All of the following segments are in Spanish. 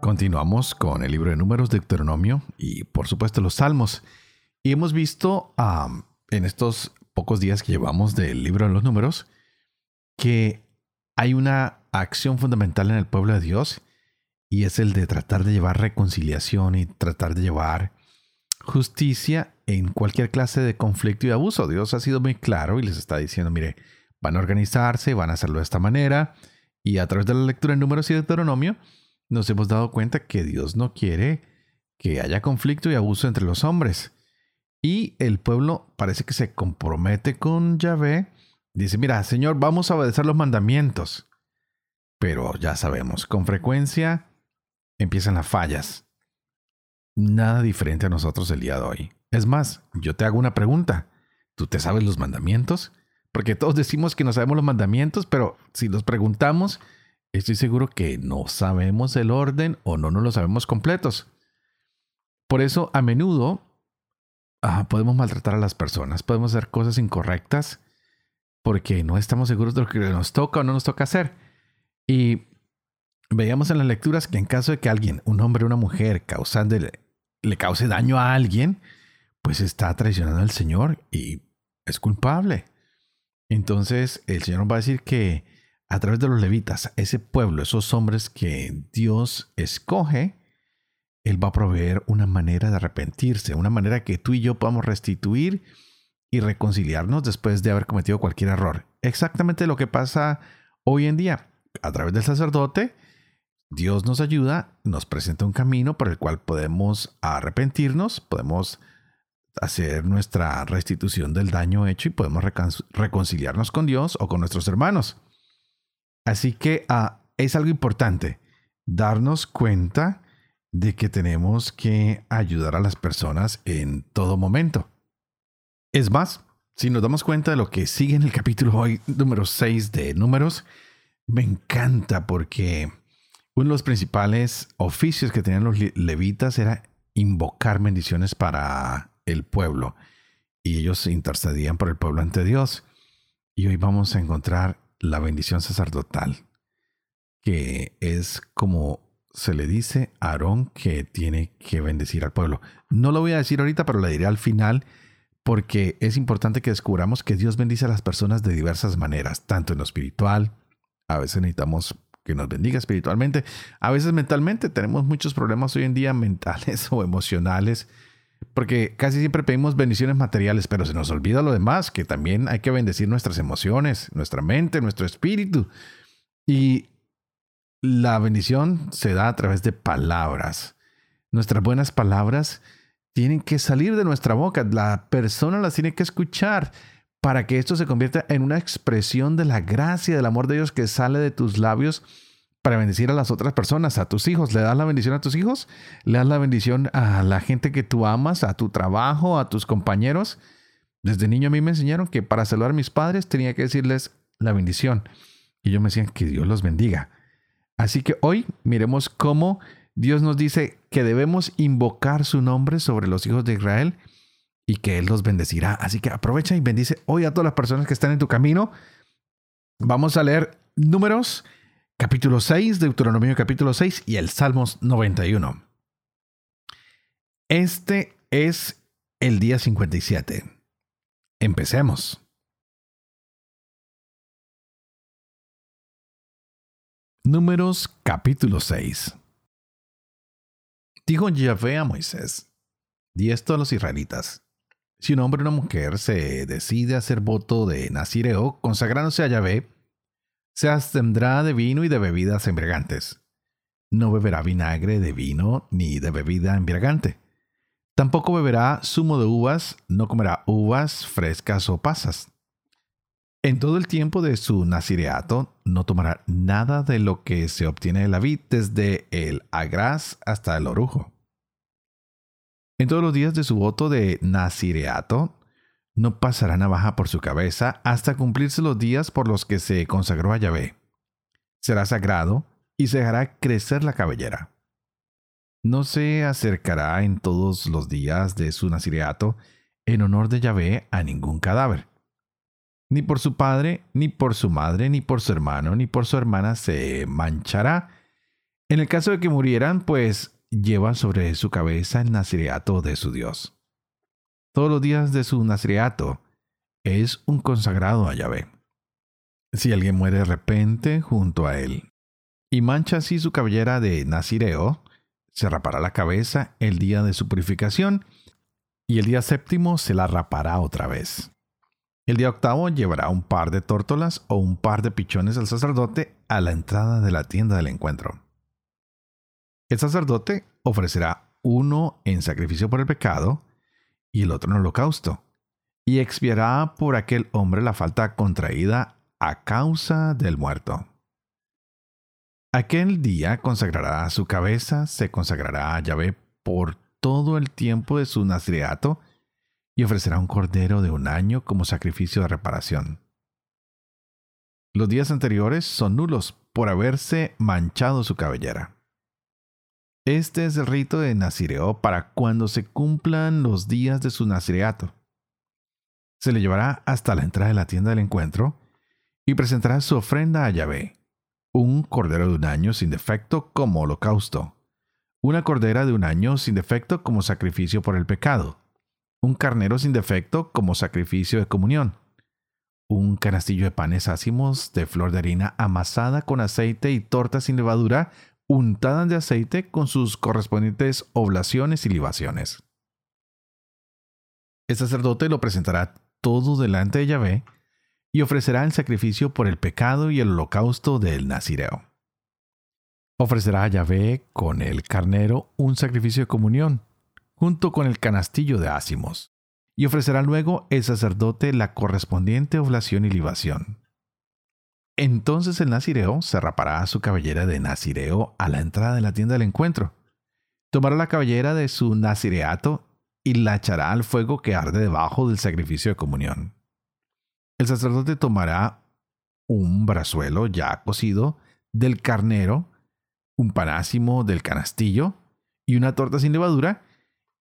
Continuamos con el libro de números, de Deuteronomio y por supuesto los salmos. Y hemos visto en estos pocos días que llevamos del libro de los números que hay una acción fundamental en el pueblo de Dios y es el de tratar de llevar reconciliación y tratar de llevar justicia en cualquier clase de conflicto y abuso. Dios ha sido muy claro y les está diciendo, mire, van a organizarse, van a hacerlo de esta manera y a través de la lectura de números y de Deuteronomio, nos hemos dado cuenta que Dios no quiere que haya conflicto y abuso entre los hombres. Y el pueblo parece que se compromete con Yahvé. Dice, mira, Señor, vamos a obedecer los mandamientos. Pero ya sabemos, con frecuencia empiezan las fallas. Nada diferente a nosotros el día de hoy. Es más, yo te hago una pregunta. ¿Tú te sabes los mandamientos? Porque todos decimos que no sabemos los mandamientos, pero si los preguntamos, estoy seguro que no sabemos el orden o no nos lo sabemos completos. Por eso, a menudo ah, podemos maltratar a las personas, podemos hacer cosas incorrectas porque no estamos seguros de lo que nos toca o no nos toca hacer. Y veíamos en las lecturas que en caso de que alguien, un hombre o una mujer, causándole, le cause daño a alguien, pues está traicionando al Señor y es culpable. Entonces el Señor va a decir que a través de los levitas, ese pueblo, esos hombres que Dios escoge, Él va a proveer una manera de arrepentirse, una manera que tú y yo podamos restituir y reconciliarnos después de haber cometido cualquier error. Exactamente lo que pasa hoy en día. A través del sacerdote, Dios nos ayuda, nos presenta un camino por el cual podemos arrepentirnos, podemos hacer nuestra restitución del daño hecho y podemos reconciliarnos con Dios o con nuestros hermanos. Así que ah, es algo importante darnos cuenta de que tenemos que ayudar a las personas en todo momento. Es más, si nos damos cuenta de lo que sigue en el capítulo hoy, número 6 de números, me encanta porque uno de los principales oficios que tenían los levitas era invocar bendiciones para el pueblo. Y ellos intercedían por el pueblo ante Dios. Y hoy vamos a encontrar la bendición sacerdotal, que es como se le dice a Aarón que tiene que bendecir al pueblo. No lo voy a decir ahorita, pero lo diré al final, porque es importante que descubramos que Dios bendice a las personas de diversas maneras, tanto en lo espiritual, a veces necesitamos que nos bendiga espiritualmente, a veces mentalmente, tenemos muchos problemas hoy en día mentales o emocionales, porque casi siempre pedimos bendiciones materiales, pero se nos olvida lo demás, que también hay que bendecir nuestras emociones, nuestra mente, nuestro espíritu. Y la bendición se da a través de palabras. Nuestras buenas palabras tienen que salir de nuestra boca, la persona las tiene que escuchar para que esto se convierta en una expresión de la gracia, del amor de Dios que sale de tus labios para bendecir a las otras personas, a tus hijos. ¿Le das la bendición a tus hijos? ¿Le das la bendición a la gente que tú amas, a tu trabajo, a tus compañeros? Desde niño a mí me enseñaron que para saludar a mis padres tenía que decirles la bendición. Y yo me decían que Dios los bendiga. Así que hoy miremos cómo Dios nos dice que debemos invocar su nombre sobre los hijos de Israel y que Él los bendecirá. Así que aprovecha y bendice hoy a todas las personas que están en tu camino. Vamos a leer números capítulo 6, Deuteronomio capítulo 6 y el Salmos 91. Este es el día 57. Empecemos. Números capítulo 6. Dijo Yahvé a Moisés, di esto a los israelitas. Si un hombre o una mujer se decide hacer voto de Nazireo, consagrándose a Yahvé, se abstendrá de vino y de bebidas embriagantes. No beberá vinagre de vino ni de bebida embriagante. Tampoco beberá zumo de uvas, no comerá uvas frescas o pasas. En todo el tiempo de su nazireato no tomará nada de lo que se obtiene de la vid, desde el agraz hasta el orujo. En todos los días de su voto de nazireato, no pasará navaja por su cabeza hasta cumplirse los días por los que se consagró a Yahvé. Será sagrado y se dejará crecer la cabellera. No se acercará en todos los días de su nazireato en honor de Yahvé a ningún cadáver. Ni por su padre, ni por su madre, ni por su hermano, ni por su hermana se manchará. En el caso de que murieran, pues lleva sobre su cabeza el nazireato de su Dios todos los días de su nazireato, es un consagrado a Yahvé. Si alguien muere de repente junto a él y mancha así su cabellera de nazireo, se rapará la cabeza el día de su purificación y el día séptimo se la rapará otra vez. El día octavo llevará un par de tórtolas o un par de pichones al sacerdote a la entrada de la tienda del encuentro. El sacerdote ofrecerá uno en sacrificio por el pecado y el otro en holocausto, y expiará por aquel hombre la falta contraída a causa del muerto. Aquel día consagrará su cabeza, se consagrará a Yahvé por todo el tiempo de su nazireato y ofrecerá un cordero de un año como sacrificio de reparación. Los días anteriores son nulos por haberse manchado su cabellera. Este es el rito de Nazireo para cuando se cumplan los días de su nazireato. Se le llevará hasta la entrada de la tienda del encuentro y presentará su ofrenda a Yahvé, un cordero de un año sin defecto como holocausto, una cordera de un año sin defecto como sacrificio por el pecado, un carnero sin defecto como sacrificio de comunión, un canastillo de panes ácimos de flor de harina amasada con aceite y torta sin levadura untadas de aceite con sus correspondientes oblaciones y libaciones. El sacerdote lo presentará todo delante de Yahvé y ofrecerá el sacrificio por el pecado y el holocausto del Nazireo. Ofrecerá a Yahvé con el carnero un sacrificio de comunión, junto con el canastillo de ácimos, y ofrecerá luego el sacerdote la correspondiente oblación y libación. Entonces el nazireo se rapará su cabellera de nazireo a la entrada de la tienda del encuentro. Tomará la cabellera de su nazireato y la echará al fuego que arde debajo del sacrificio de comunión. El sacerdote tomará un brazuelo ya cocido del carnero, un panásimo del canastillo y una torta sin levadura,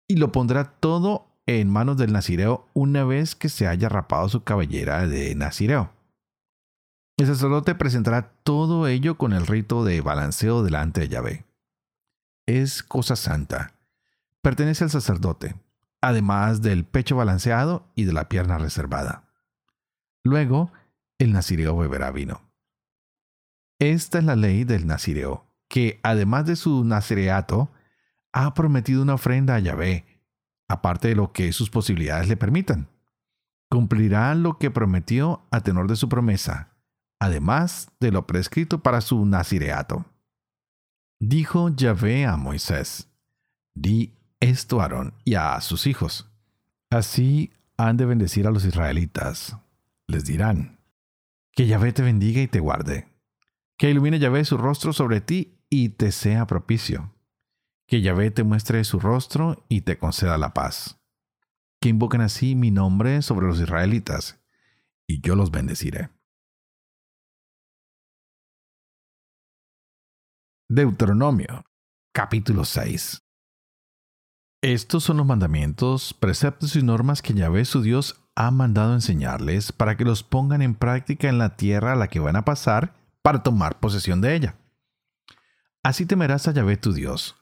y lo pondrá todo en manos del nazireo una vez que se haya rapado su cabellera de nazireo. El sacerdote presentará todo ello con el rito de balanceo delante de Yahvé. Es cosa santa. Pertenece al sacerdote, además del pecho balanceado y de la pierna reservada. Luego, el nazireo beberá vino. Esta es la ley del nazireo, que además de su nazireato, ha prometido una ofrenda a Yahvé, aparte de lo que sus posibilidades le permitan. Cumplirá lo que prometió a tenor de su promesa, además de lo prescrito para su nazireato. Dijo Yahvé a Moisés, di esto a Aarón y a sus hijos. Así han de bendecir a los israelitas. Les dirán, que Yahvé te bendiga y te guarde. Que ilumine Yahvé su rostro sobre ti y te sea propicio. Que Yahvé te muestre su rostro y te conceda la paz. Que invoquen así mi nombre sobre los israelitas, y yo los bendeciré. Deuteronomio, capítulo 6. Estos son los mandamientos, preceptos y normas que Yahvé su Dios ha mandado enseñarles para que los pongan en práctica en la tierra a la que van a pasar para tomar posesión de ella. Así temerás a Yahvé tu Dios,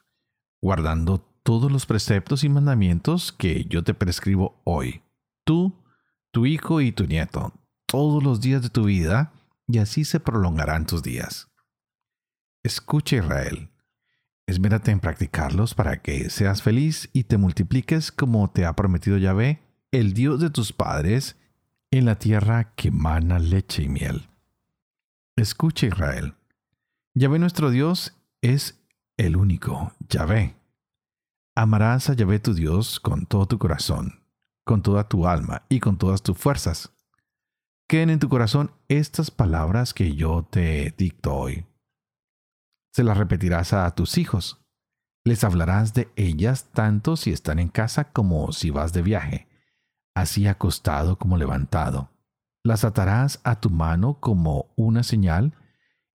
guardando todos los preceptos y mandamientos que yo te prescribo hoy, tú, tu hijo y tu nieto, todos los días de tu vida, y así se prolongarán tus días. Escucha Israel, esmérate en practicarlos para que seas feliz y te multipliques como te ha prometido Yahvé, el Dios de tus padres, en la tierra que mana leche y miel. Escucha Israel, Yahvé nuestro Dios es el único, Yahvé. Amarás a Yahvé tu Dios con todo tu corazón, con toda tu alma y con todas tus fuerzas. Queden en tu corazón estas palabras que yo te dicto hoy se las repetirás a tus hijos. Les hablarás de ellas tanto si están en casa como si vas de viaje, así acostado como levantado. Las atarás a tu mano como una señal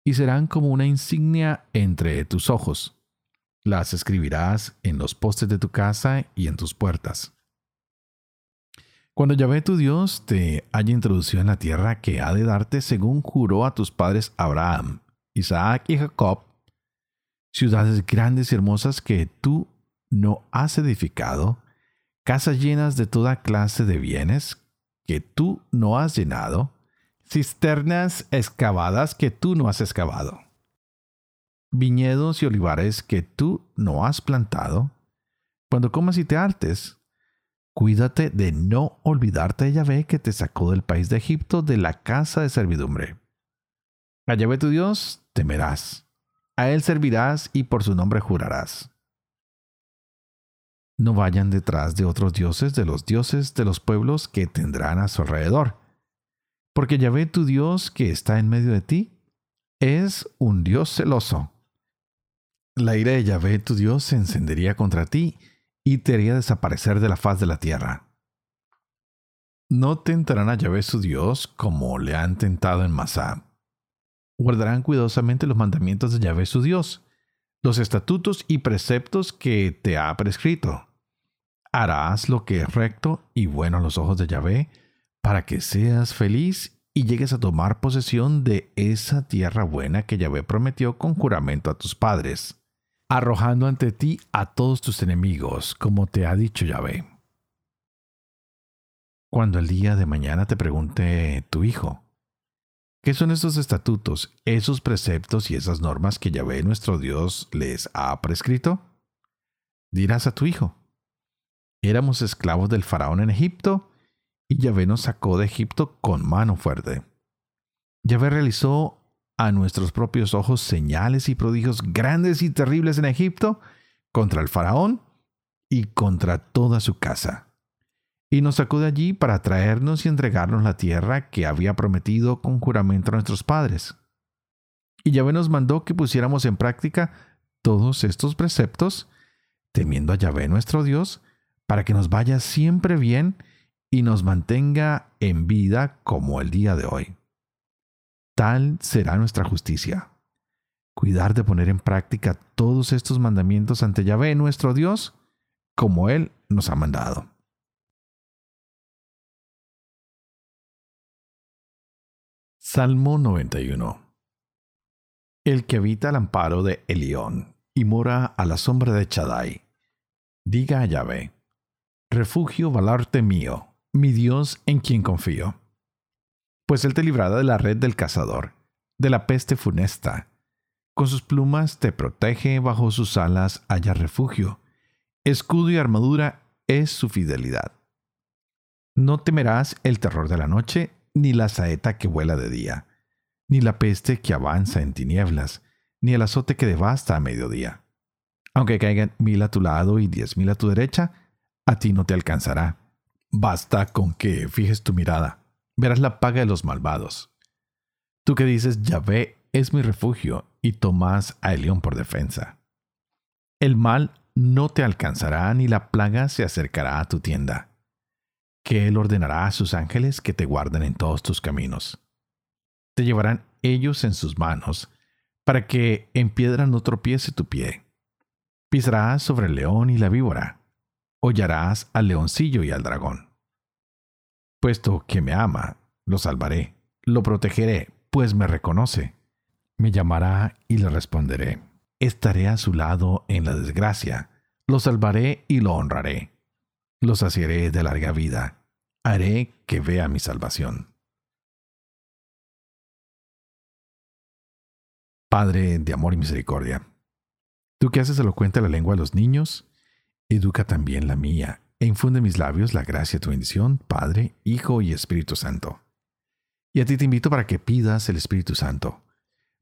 y serán como una insignia entre tus ojos. Las escribirás en los postes de tu casa y en tus puertas. Cuando Yahvé tu Dios te haya introducido en la tierra que ha de darte según juró a tus padres Abraham, Isaac y Jacob, ciudades grandes y hermosas que tú no has edificado, casas llenas de toda clase de bienes que tú no has llenado, cisternas excavadas que tú no has excavado, viñedos y olivares que tú no has plantado, cuando comas y te hartes, Cuídate de no olvidarte de Yahvé que te sacó del país de Egipto de la casa de servidumbre. A Yahvé tu Dios temerás, a Él servirás y por su nombre jurarás. No vayan detrás de otros dioses, de los dioses de los pueblos que tendrán a su alrededor, porque Yahvé tu Dios que está en medio de ti es un Dios celoso. La ira de Yahvé tu Dios se encendería contra ti y te haría desaparecer de la faz de la tierra. No tentarán a Yahvé su Dios como le han tentado en Masá. Guardarán cuidadosamente los mandamientos de Yahvé su Dios, los estatutos y preceptos que te ha prescrito. Harás lo que es recto y bueno a los ojos de Yahvé, para que seas feliz y llegues a tomar posesión de esa tierra buena que Yahvé prometió con juramento a tus padres arrojando ante ti a todos tus enemigos, como te ha dicho Yahvé. Cuando el día de mañana te pregunte tu hijo, ¿qué son esos estatutos, esos preceptos y esas normas que Yahvé nuestro Dios les ha prescrito? Dirás a tu hijo, éramos esclavos del faraón en Egipto, y Yahvé nos sacó de Egipto con mano fuerte. Yahvé realizó a nuestros propios ojos señales y prodigios grandes y terribles en Egipto contra el faraón y contra toda su casa. Y nos sacó de allí para traernos y entregarnos la tierra que había prometido con juramento a nuestros padres. Y Yahvé nos mandó que pusiéramos en práctica todos estos preceptos, temiendo a Yahvé nuestro Dios, para que nos vaya siempre bien y nos mantenga en vida como el día de hoy. Tal será nuestra justicia. Cuidar de poner en práctica todos estos mandamientos ante Yahvé nuestro Dios, como Él nos ha mandado. Salmo 91 El que habita al amparo de Elión y mora a la sombra de Chadai, diga a Yahvé, refugio valarte mío, mi Dios en quien confío pues él te librará de la red del cazador, de la peste funesta. Con sus plumas te protege, bajo sus alas haya refugio. Escudo y armadura es su fidelidad. No temerás el terror de la noche, ni la saeta que vuela de día, ni la peste que avanza en tinieblas, ni el azote que devasta a mediodía. Aunque caigan mil a tu lado y diez mil a tu derecha, a ti no te alcanzará. Basta con que fijes tu mirada verás la paga de los malvados. Tú que dices, Yahvé es mi refugio y tomas a Elión por defensa. El mal no te alcanzará ni la plaga se acercará a tu tienda, que Él ordenará a sus ángeles que te guarden en todos tus caminos. Te llevarán ellos en sus manos, para que en piedra no tropiece tu pie. Pisarás sobre el león y la víbora, hollarás al leoncillo y al dragón. Puesto que me ama, lo salvaré, lo protegeré, pues me reconoce. Me llamará y le responderé. Estaré a su lado en la desgracia, lo salvaré y lo honraré. Lo saciaré de larga vida, haré que vea mi salvación. Padre de amor y misericordia, tú que haces elocuente la lengua de los niños, educa también la mía e infunde en mis labios la gracia de tu bendición, Padre, Hijo y Espíritu Santo. Y a ti te invito para que pidas el Espíritu Santo,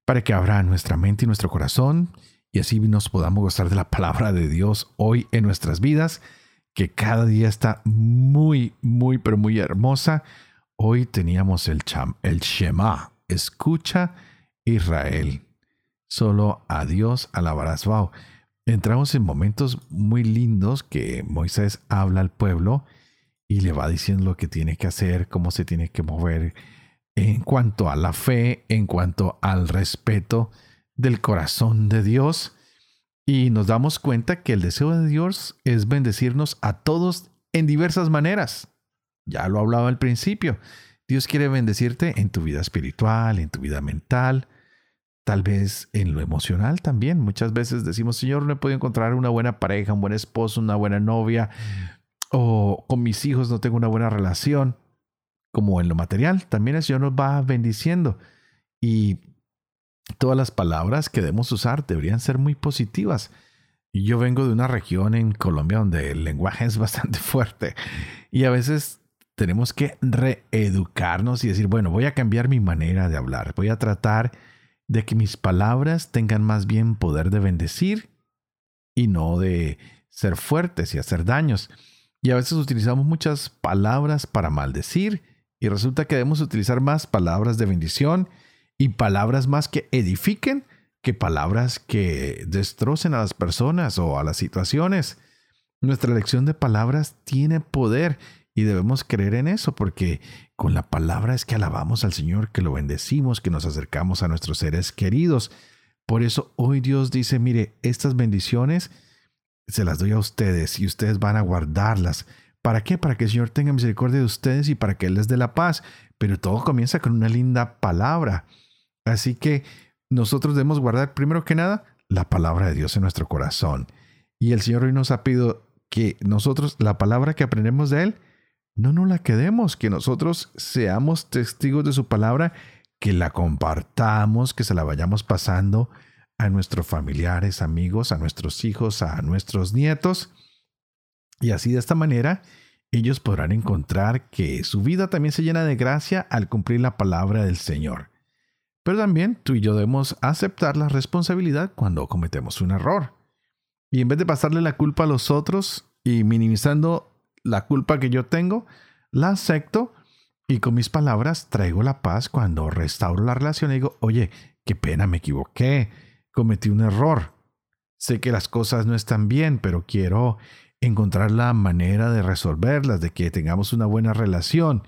para que abra nuestra mente y nuestro corazón, y así nos podamos gozar de la palabra de Dios hoy en nuestras vidas, que cada día está muy, muy, pero muy hermosa. Hoy teníamos el, cham, el Shema, escucha Israel. Solo a Dios alabarás. Wow. entramos en momentos muy lindos que Moisés habla al pueblo y le va diciendo lo que tiene que hacer, cómo se tiene que mover en cuanto a la fe, en cuanto al respeto del corazón de Dios. Y nos damos cuenta que el deseo de Dios es bendecirnos a todos en diversas maneras. Ya lo hablaba al principio. Dios quiere bendecirte en tu vida espiritual, en tu vida mental, tal vez en lo emocional también. Muchas veces decimos, Señor, no he podido encontrar una buena pareja, un buen esposo, una buena novia, o con mis hijos no tengo una buena relación. Como en lo material, también el Señor nos va bendiciendo. Y todas las palabras que debemos usar deberían ser muy positivas. Yo vengo de una región en Colombia donde el lenguaje es bastante fuerte y a veces tenemos que reeducarnos y decir, bueno, voy a cambiar mi manera de hablar, voy a tratar de que mis palabras tengan más bien poder de bendecir y no de ser fuertes y hacer daños. Y a veces utilizamos muchas palabras para maldecir y resulta que debemos utilizar más palabras de bendición y palabras más que edifiquen que palabras que destrocen a las personas o a las situaciones. Nuestra elección de palabras tiene poder y debemos creer en eso porque con la palabra es que alabamos al Señor, que lo bendecimos, que nos acercamos a nuestros seres queridos. Por eso hoy Dios dice, mire, estas bendiciones se las doy a ustedes y ustedes van a guardarlas. ¿Para qué? Para que el Señor tenga misericordia de ustedes y para que Él les dé la paz. Pero todo comienza con una linda palabra. Así que nosotros debemos guardar primero que nada la palabra de Dios en nuestro corazón. Y el Señor hoy nos ha pedido que nosotros, la palabra que aprendemos de Él, no nos la quedemos, que nosotros seamos testigos de su palabra, que la compartamos, que se la vayamos pasando a nuestros familiares, amigos, a nuestros hijos, a nuestros nietos. Y así de esta manera ellos podrán encontrar que su vida también se llena de gracia al cumplir la palabra del Señor. Pero también tú y yo debemos aceptar la responsabilidad cuando cometemos un error. Y en vez de pasarle la culpa a los otros y minimizando la culpa que yo tengo, la acepto y con mis palabras traigo la paz cuando restauro la relación y digo, oye, qué pena, me equivoqué, cometí un error. Sé que las cosas no están bien, pero quiero encontrar la manera de resolverlas, de que tengamos una buena relación.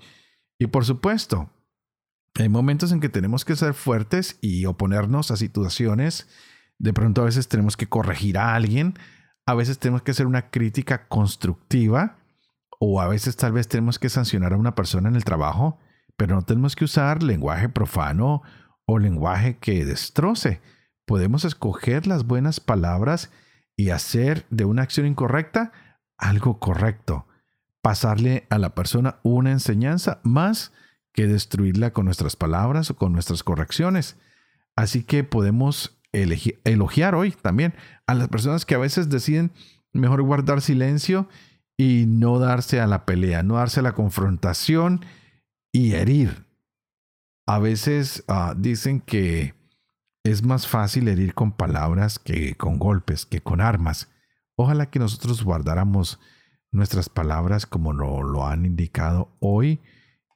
Y por supuesto, hay momentos en que tenemos que ser fuertes y oponernos a situaciones. De pronto a veces tenemos que corregir a alguien, a veces tenemos que hacer una crítica constructiva o a veces tal vez tenemos que sancionar a una persona en el trabajo, pero no tenemos que usar lenguaje profano o lenguaje que destroce. Podemos escoger las buenas palabras y hacer de una acción incorrecta algo correcto. Pasarle a la persona una enseñanza más destruirla con nuestras palabras o con nuestras correcciones. Así que podemos elogiar hoy también a las personas que a veces deciden mejor guardar silencio y no darse a la pelea, no darse a la confrontación y herir. A veces ah, dicen que es más fácil herir con palabras que con golpes, que con armas. Ojalá que nosotros guardáramos nuestras palabras como lo han indicado hoy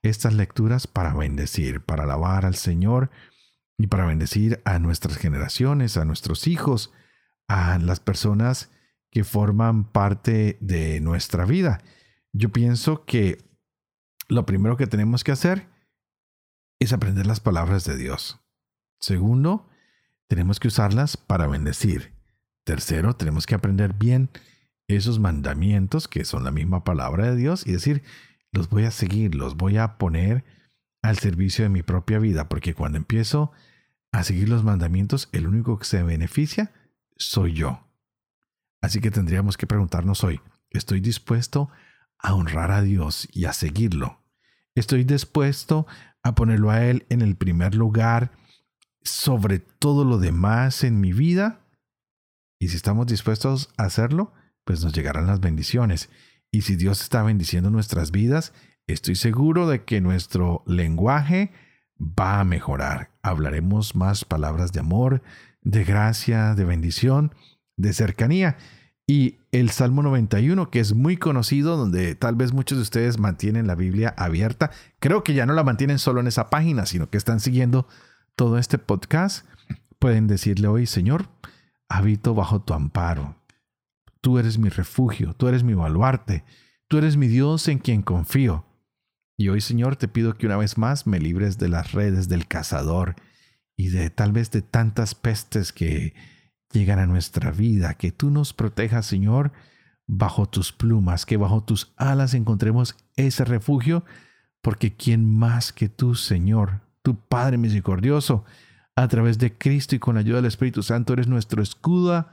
estas lecturas para bendecir, para alabar al Señor y para bendecir a nuestras generaciones, a nuestros hijos, a las personas que forman parte de nuestra vida. Yo pienso que lo primero que tenemos que hacer es aprender las palabras de Dios. Segundo, tenemos que usarlas para bendecir. Tercero, tenemos que aprender bien esos mandamientos que son la misma palabra de Dios y decir, los voy a seguir, los voy a poner al servicio de mi propia vida, porque cuando empiezo a seguir los mandamientos, el único que se beneficia soy yo. Así que tendríamos que preguntarnos hoy, ¿estoy dispuesto a honrar a Dios y a seguirlo? ¿Estoy dispuesto a ponerlo a Él en el primer lugar sobre todo lo demás en mi vida? Y si estamos dispuestos a hacerlo, pues nos llegarán las bendiciones. Y si Dios está bendiciendo nuestras vidas, estoy seguro de que nuestro lenguaje va a mejorar. Hablaremos más palabras de amor, de gracia, de bendición de cercanía. Y el Salmo 91, que es muy conocido, donde tal vez muchos de ustedes mantienen la Biblia abierta, creo que ya no la mantienen solo en esa página, sino que están siguiendo todo este podcast, pueden decirle hoy, Señor, habito bajo tu amparo. Tú eres mi refugio, tú eres mi baluarte, tú eres mi Dios en quien confío. Y hoy, Señor, te pido que una vez más me libres de las redes del cazador y de tal vez de tantas pestes que llegan a nuestra vida, que tú nos protejas, Señor, bajo tus plumas, que bajo tus alas encontremos ese refugio, porque ¿quién más que tú, Señor, tu Padre misericordioso, a través de Cristo y con la ayuda del Espíritu Santo, eres nuestro escudo,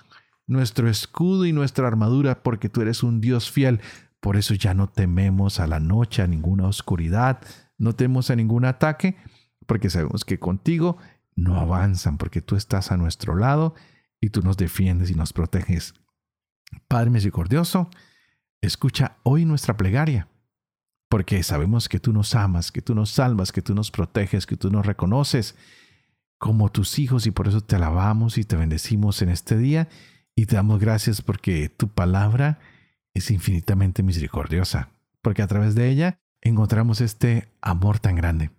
nuestro escudo y nuestra armadura, porque tú eres un Dios fiel. Por eso ya no tememos a la noche, a ninguna oscuridad, no tememos a ningún ataque, porque sabemos que contigo no avanzan, porque tú estás a nuestro lado y tú nos defiendes y nos proteges. Padre misericordioso, escucha hoy nuestra plegaria, porque sabemos que tú nos amas, que tú nos salvas, que tú nos proteges, que tú nos reconoces como tus hijos y por eso te alabamos y te bendecimos en este día y te damos gracias porque tu palabra es infinitamente misericordiosa, porque a través de ella encontramos este amor tan grande.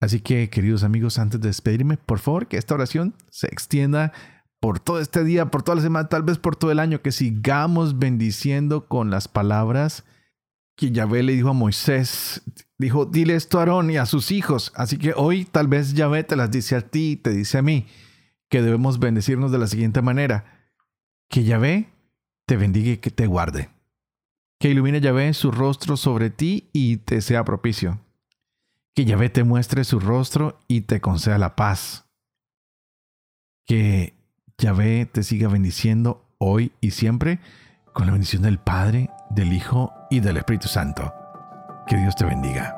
Así que, queridos amigos, antes de despedirme, por favor, que esta oración se extienda por todo este día, por toda la semana, tal vez por todo el año, que sigamos bendiciendo con las palabras que Yahvé le dijo a Moisés. Dijo, dile esto a Aarón y a sus hijos. Así que hoy tal vez Yahvé te las dice a ti te dice a mí, que debemos bendecirnos de la siguiente manera. Que Yahvé te bendiga y que te guarde. Que ilumine Yahvé su rostro sobre ti y te sea propicio. Que Yahvé te muestre su rostro y te conceda la paz. Que Yahvé te siga bendiciendo hoy y siempre con la bendición del Padre, del Hijo y del Espíritu Santo. Que Dios te bendiga.